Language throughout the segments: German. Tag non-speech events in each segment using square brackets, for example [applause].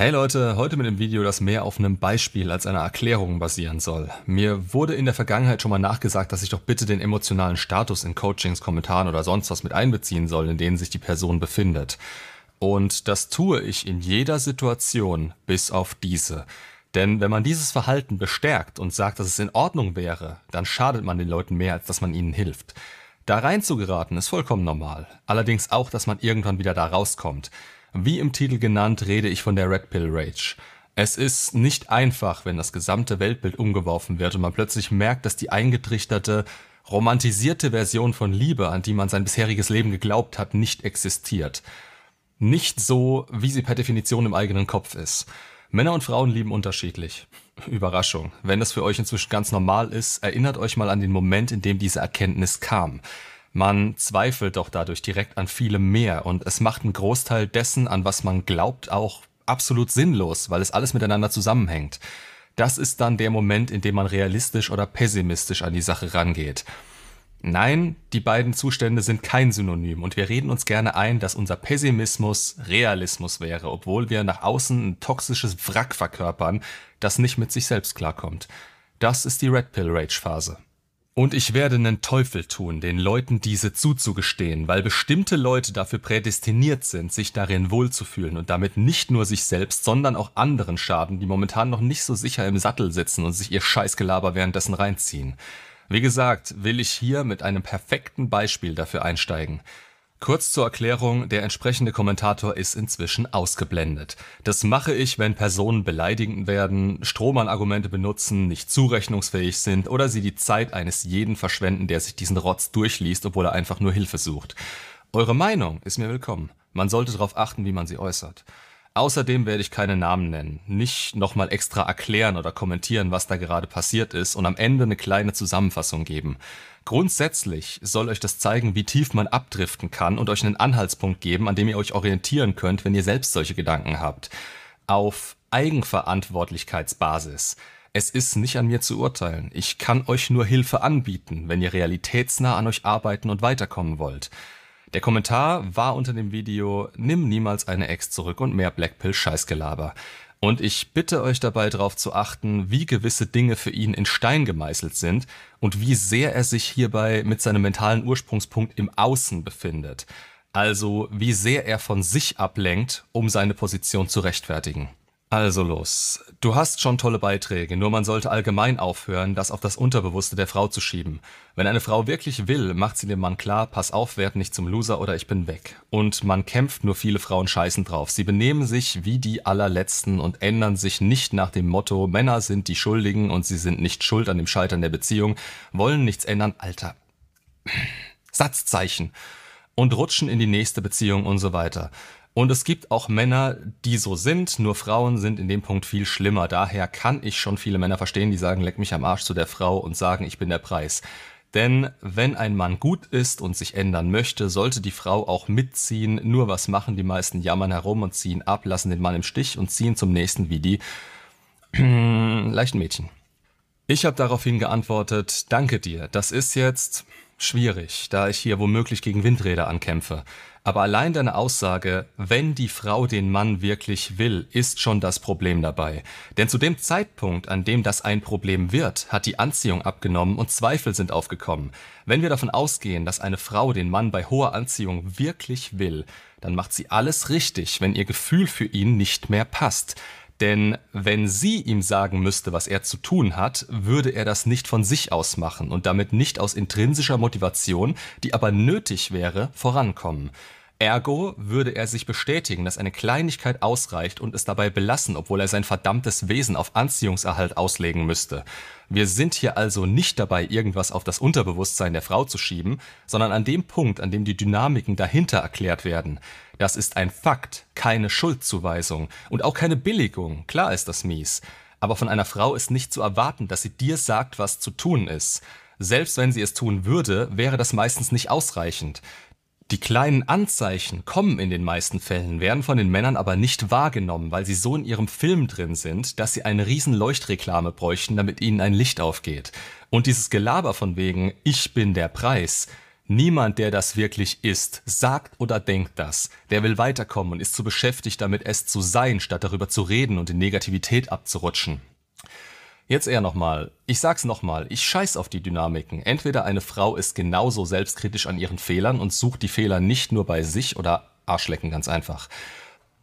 Hey Leute, heute mit dem Video, das mehr auf einem Beispiel als einer Erklärung basieren soll. Mir wurde in der Vergangenheit schon mal nachgesagt, dass ich doch bitte den emotionalen Status in Coachings, Kommentaren oder sonst was mit einbeziehen soll, in denen sich die Person befindet. Und das tue ich in jeder Situation, bis auf diese. Denn wenn man dieses Verhalten bestärkt und sagt, dass es in Ordnung wäre, dann schadet man den Leuten mehr, als dass man ihnen hilft. Da rein zu geraten ist vollkommen normal. Allerdings auch, dass man irgendwann wieder da rauskommt. Wie im Titel genannt, rede ich von der Red Pill Rage. Es ist nicht einfach, wenn das gesamte Weltbild umgeworfen wird und man plötzlich merkt, dass die eingetrichterte, romantisierte Version von Liebe, an die man sein bisheriges Leben geglaubt hat, nicht existiert. Nicht so, wie sie per Definition im eigenen Kopf ist. Männer und Frauen lieben unterschiedlich. [laughs] Überraschung. Wenn das für euch inzwischen ganz normal ist, erinnert euch mal an den Moment, in dem diese Erkenntnis kam. Man zweifelt doch dadurch direkt an vielem mehr und es macht einen Großteil dessen, an was man glaubt, auch absolut sinnlos, weil es alles miteinander zusammenhängt. Das ist dann der Moment, in dem man realistisch oder pessimistisch an die Sache rangeht. Nein, die beiden Zustände sind kein Synonym und wir reden uns gerne ein, dass unser Pessimismus Realismus wäre, obwohl wir nach außen ein toxisches Wrack verkörpern, das nicht mit sich selbst klarkommt. Das ist die Red Pill Rage Phase. Und ich werde nen Teufel tun, den Leuten diese zuzugestehen, weil bestimmte Leute dafür prädestiniert sind, sich darin wohlzufühlen und damit nicht nur sich selbst, sondern auch anderen schaden, die momentan noch nicht so sicher im Sattel sitzen und sich ihr Scheißgelaber währenddessen reinziehen. Wie gesagt, will ich hier mit einem perfekten Beispiel dafür einsteigen. Kurz zur Erklärung, der entsprechende Kommentator ist inzwischen ausgeblendet. Das mache ich, wenn Personen beleidigend werden, Strohmann-Argumente benutzen, nicht zurechnungsfähig sind oder sie die Zeit eines jeden verschwenden, der sich diesen Rotz durchliest, obwohl er einfach nur Hilfe sucht. Eure Meinung ist mir willkommen. Man sollte darauf achten, wie man sie äußert. Außerdem werde ich keine Namen nennen, nicht nochmal extra erklären oder kommentieren, was da gerade passiert ist und am Ende eine kleine Zusammenfassung geben. Grundsätzlich soll euch das zeigen, wie tief man abdriften kann und euch einen Anhaltspunkt geben, an dem ihr euch orientieren könnt, wenn ihr selbst solche Gedanken habt. Auf Eigenverantwortlichkeitsbasis. Es ist nicht an mir zu urteilen. Ich kann euch nur Hilfe anbieten, wenn ihr realitätsnah an euch arbeiten und weiterkommen wollt. Der Kommentar war unter dem Video Nimm niemals eine Ex zurück und mehr Blackpill Scheißgelaber. Und ich bitte euch dabei darauf zu achten, wie gewisse Dinge für ihn in Stein gemeißelt sind und wie sehr er sich hierbei mit seinem mentalen Ursprungspunkt im Außen befindet. Also wie sehr er von sich ablenkt, um seine Position zu rechtfertigen. Also los. Du hast schon tolle Beiträge, nur man sollte allgemein aufhören, das auf das Unterbewusste der Frau zu schieben. Wenn eine Frau wirklich will, macht sie dem Mann klar, pass auf, werd nicht zum Loser oder ich bin weg. Und man kämpft, nur viele Frauen scheißen drauf. Sie benehmen sich wie die allerletzten und ändern sich nicht nach dem Motto, Männer sind die Schuldigen und sie sind nicht schuld an dem Scheitern der Beziehung, wollen nichts ändern, Alter. Satzzeichen. Und rutschen in die nächste Beziehung und so weiter. Und es gibt auch Männer, die so sind, nur Frauen sind in dem Punkt viel schlimmer. Daher kann ich schon viele Männer verstehen, die sagen, leck mich am Arsch zu der Frau und sagen, ich bin der Preis. Denn wenn ein Mann gut ist und sich ändern möchte, sollte die Frau auch mitziehen. Nur was machen die meisten? Jammern herum und ziehen ab, lassen den Mann im Stich und ziehen zum nächsten wie die [clears throat] leichten Mädchen. Ich habe daraufhin geantwortet, danke dir, das ist jetzt schwierig, da ich hier womöglich gegen Windräder ankämpfe. Aber allein deine Aussage, wenn die Frau den Mann wirklich will, ist schon das Problem dabei. Denn zu dem Zeitpunkt, an dem das ein Problem wird, hat die Anziehung abgenommen und Zweifel sind aufgekommen. Wenn wir davon ausgehen, dass eine Frau den Mann bei hoher Anziehung wirklich will, dann macht sie alles richtig, wenn ihr Gefühl für ihn nicht mehr passt. Denn wenn sie ihm sagen müsste, was er zu tun hat, würde er das nicht von sich aus machen und damit nicht aus intrinsischer Motivation, die aber nötig wäre, vorankommen. Ergo würde er sich bestätigen, dass eine Kleinigkeit ausreicht und es dabei belassen, obwohl er sein verdammtes Wesen auf Anziehungserhalt auslegen müsste. Wir sind hier also nicht dabei, irgendwas auf das Unterbewusstsein der Frau zu schieben, sondern an dem Punkt, an dem die Dynamiken dahinter erklärt werden. Das ist ein Fakt, keine Schuldzuweisung und auch keine Billigung. Klar ist das mies. Aber von einer Frau ist nicht zu erwarten, dass sie dir sagt, was zu tun ist. Selbst wenn sie es tun würde, wäre das meistens nicht ausreichend. Die kleinen Anzeichen kommen in den meisten Fällen, werden von den Männern aber nicht wahrgenommen, weil sie so in ihrem Film drin sind, dass sie eine riesen Leuchtreklame bräuchten, damit ihnen ein Licht aufgeht. Und dieses Gelaber von wegen, ich bin der Preis, Niemand, der das wirklich ist, sagt oder denkt das. Der will weiterkommen und ist zu beschäftigt damit, es zu sein, statt darüber zu reden und in Negativität abzurutschen. Jetzt eher nochmal. Ich sag's nochmal. Ich scheiß auf die Dynamiken. Entweder eine Frau ist genauso selbstkritisch an ihren Fehlern und sucht die Fehler nicht nur bei sich oder Arschlecken ganz einfach.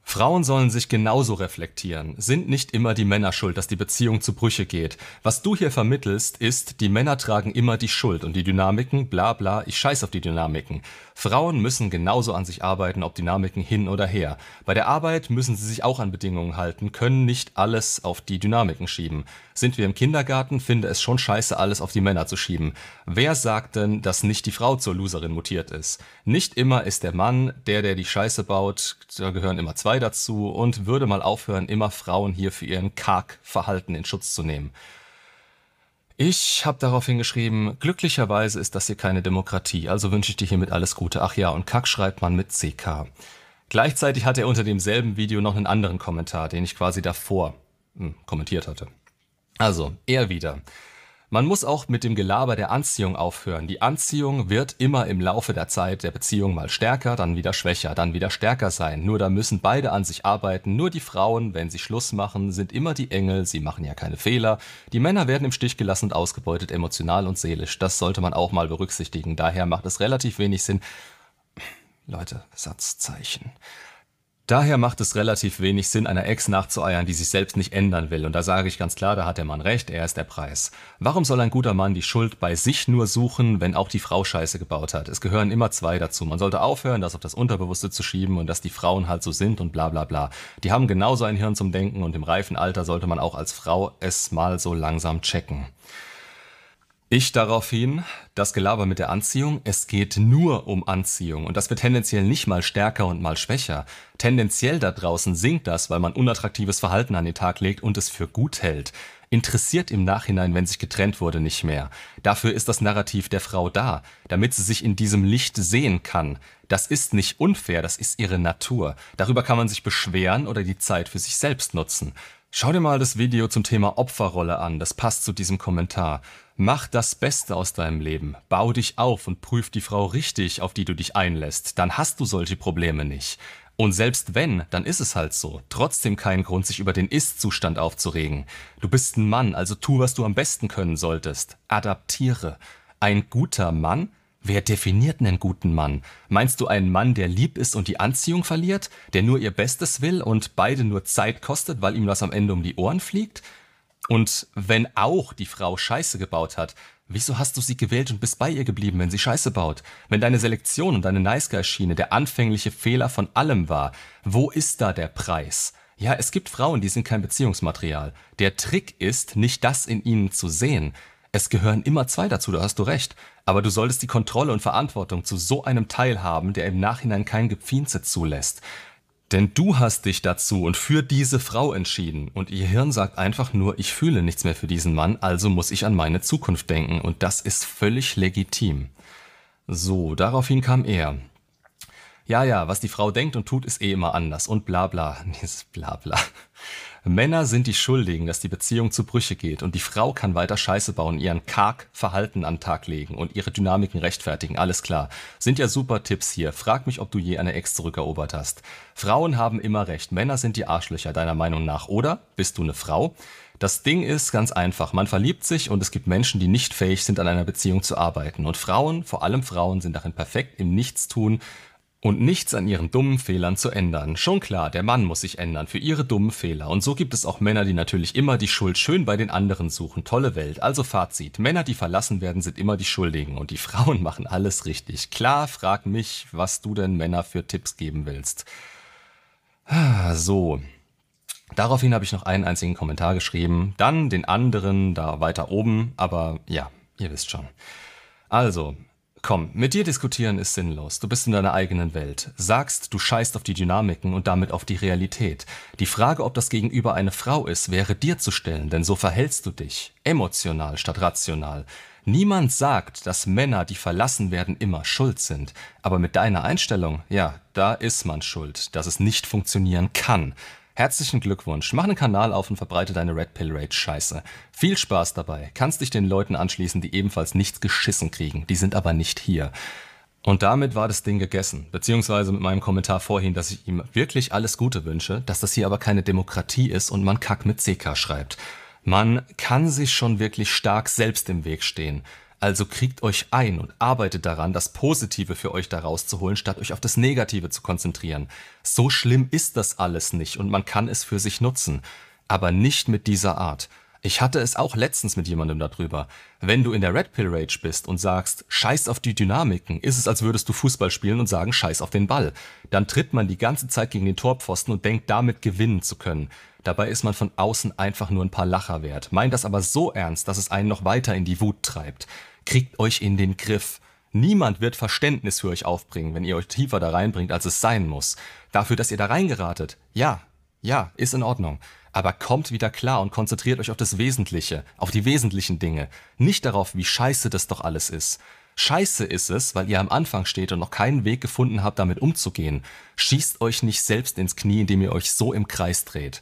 Frauen sollen sich genauso reflektieren. Sind nicht immer die Männer schuld, dass die Beziehung zu Brüche geht. Was du hier vermittelst, ist, die Männer tragen immer die Schuld und die Dynamiken, bla bla, ich scheiß auf die Dynamiken. Frauen müssen genauso an sich arbeiten, ob Dynamiken hin oder her. Bei der Arbeit müssen sie sich auch an Bedingungen halten, können nicht alles auf die Dynamiken schieben. Sind wir im Kindergarten, finde es schon scheiße, alles auf die Männer zu schieben. Wer sagt denn, dass nicht die Frau zur Loserin mutiert ist? Nicht immer ist der Mann der, der die Scheiße baut, da gehören immer zwei dazu und würde mal aufhören, immer Frauen hier für ihren Karg-Verhalten in Schutz zu nehmen. Ich habe daraufhin geschrieben, glücklicherweise ist das hier keine Demokratie, also wünsche ich dir hiermit alles Gute. Ach ja, und Kack schreibt man mit CK. Gleichzeitig hat er unter demselben Video noch einen anderen Kommentar, den ich quasi davor hm, kommentiert hatte. Also, er wieder. Man muss auch mit dem Gelaber der Anziehung aufhören. Die Anziehung wird immer im Laufe der Zeit der Beziehung mal stärker, dann wieder schwächer, dann wieder stärker sein. Nur da müssen beide an sich arbeiten. Nur die Frauen, wenn sie Schluss machen, sind immer die Engel, sie machen ja keine Fehler. Die Männer werden im Stich gelassen und ausgebeutet, emotional und seelisch. Das sollte man auch mal berücksichtigen. Daher macht es relativ wenig Sinn. Leute, Satzzeichen. Daher macht es relativ wenig Sinn, einer Ex nachzueiern, die sich selbst nicht ändern will. Und da sage ich ganz klar, da hat der Mann recht, er ist der Preis. Warum soll ein guter Mann die Schuld bei sich nur suchen, wenn auch die Frau Scheiße gebaut hat? Es gehören immer zwei dazu. Man sollte aufhören, das auf das Unterbewusste zu schieben und dass die Frauen halt so sind und bla bla bla. Die haben genauso ein Hirn zum Denken und im reifen Alter sollte man auch als Frau es mal so langsam checken. Ich daraufhin, das Gelaber mit der Anziehung, es geht nur um Anziehung und das wird tendenziell nicht mal stärker und mal schwächer. Tendenziell da draußen sinkt das, weil man unattraktives Verhalten an den Tag legt und es für gut hält. Interessiert im Nachhinein, wenn sich getrennt wurde, nicht mehr. Dafür ist das Narrativ der Frau da, damit sie sich in diesem Licht sehen kann. Das ist nicht unfair, das ist ihre Natur. Darüber kann man sich beschweren oder die Zeit für sich selbst nutzen. Schau dir mal das Video zum Thema Opferrolle an, das passt zu diesem Kommentar. Mach das Beste aus deinem Leben, bau dich auf und prüf die Frau richtig, auf die du dich einlässt, dann hast du solche Probleme nicht. Und selbst wenn, dann ist es halt so. Trotzdem kein Grund, sich über den Ist-Zustand aufzuregen. Du bist ein Mann, also tu, was du am besten können solltest. Adaptiere. Ein guter Mann Wer definiert einen guten Mann? Meinst du einen Mann, der lieb ist und die Anziehung verliert, der nur ihr Bestes will und beide nur Zeit kostet, weil ihm das am Ende um die Ohren fliegt? Und wenn auch die Frau Scheiße gebaut hat, wieso hast du sie gewählt und bist bei ihr geblieben, wenn sie Scheiße baut? Wenn deine Selektion und deine Nice Guy Schiene der anfängliche Fehler von allem war, wo ist da der Preis? Ja, es gibt Frauen, die sind kein Beziehungsmaterial. Der Trick ist, nicht das in ihnen zu sehen. Es gehören immer zwei dazu, da hast du recht. Aber du solltest die Kontrolle und Verantwortung zu so einem Teil haben, der im Nachhinein kein Gepfienze zulässt. Denn du hast dich dazu und für diese Frau entschieden und ihr Hirn sagt einfach nur, ich fühle nichts mehr für diesen Mann, also muss ich an meine Zukunft denken und das ist völlig legitim. So, daraufhin kam er. Ja, ja, was die Frau denkt und tut, ist eh immer anders und bla bla. [laughs] Dieses bla bla. Männer sind die Schuldigen, dass die Beziehung zu Brüche geht und die Frau kann weiter Scheiße bauen, ihren karg Verhalten an den Tag legen und ihre Dynamiken rechtfertigen, alles klar. Sind ja super Tipps hier. Frag mich, ob du je eine Ex zurückerobert hast. Frauen haben immer recht, Männer sind die Arschlöcher deiner Meinung nach, oder? Bist du eine Frau? Das Ding ist ganz einfach, man verliebt sich und es gibt Menschen, die nicht fähig sind, an einer Beziehung zu arbeiten. Und Frauen, vor allem Frauen, sind darin perfekt im Nichtstun und nichts an ihren dummen Fehlern zu ändern. Schon klar, der Mann muss sich ändern für ihre dummen Fehler. Und so gibt es auch Männer, die natürlich immer die Schuld schön bei den anderen suchen. Tolle Welt. Also Fazit. Männer, die verlassen werden, sind immer die Schuldigen. Und die [laughs] Frauen machen alles richtig. Klar, frag mich, was du denn Männer für Tipps geben willst. Ah, so. Daraufhin habe ich noch einen einzigen Kommentar geschrieben. Dann den anderen da weiter oben. Aber ja, ihr wisst schon. Also, Komm, mit dir diskutieren ist sinnlos. Du bist in deiner eigenen Welt. Sagst, du scheißt auf die Dynamiken und damit auf die Realität. Die Frage, ob das Gegenüber eine Frau ist, wäre dir zu stellen, denn so verhältst du dich. Emotional statt rational. Niemand sagt, dass Männer, die verlassen werden, immer schuld sind. Aber mit deiner Einstellung, ja, da ist man schuld, dass es nicht funktionieren kann. Herzlichen Glückwunsch. Mach einen Kanal auf und verbreite deine Red Pill Rage Scheiße. Viel Spaß dabei. Kannst dich den Leuten anschließen, die ebenfalls nichts geschissen kriegen. Die sind aber nicht hier. Und damit war das Ding gegessen, beziehungsweise mit meinem Kommentar vorhin, dass ich ihm wirklich alles Gute wünsche, dass das hier aber keine Demokratie ist und man Kack mit CK schreibt. Man kann sich schon wirklich stark selbst im Weg stehen. Also kriegt euch ein und arbeitet daran, das Positive für euch da rauszuholen, statt euch auf das Negative zu konzentrieren. So schlimm ist das alles nicht und man kann es für sich nutzen. Aber nicht mit dieser Art. Ich hatte es auch letztens mit jemandem darüber. Wenn du in der Red Pill Rage bist und sagst, scheiß auf die Dynamiken, ist es, als würdest du Fußball spielen und sagen, scheiß auf den Ball. Dann tritt man die ganze Zeit gegen den Torpfosten und denkt, damit gewinnen zu können. Dabei ist man von außen einfach nur ein paar Lacher wert, meint das aber so ernst, dass es einen noch weiter in die Wut treibt. Kriegt euch in den Griff. Niemand wird Verständnis für euch aufbringen, wenn ihr euch tiefer da reinbringt, als es sein muss. Dafür, dass ihr da reingeratet. Ja, ja, ist in Ordnung. Aber kommt wieder klar und konzentriert euch auf das Wesentliche, auf die wesentlichen Dinge. Nicht darauf, wie scheiße das doch alles ist. Scheiße ist es, weil ihr am Anfang steht und noch keinen Weg gefunden habt, damit umzugehen. Schießt euch nicht selbst ins Knie, indem ihr euch so im Kreis dreht.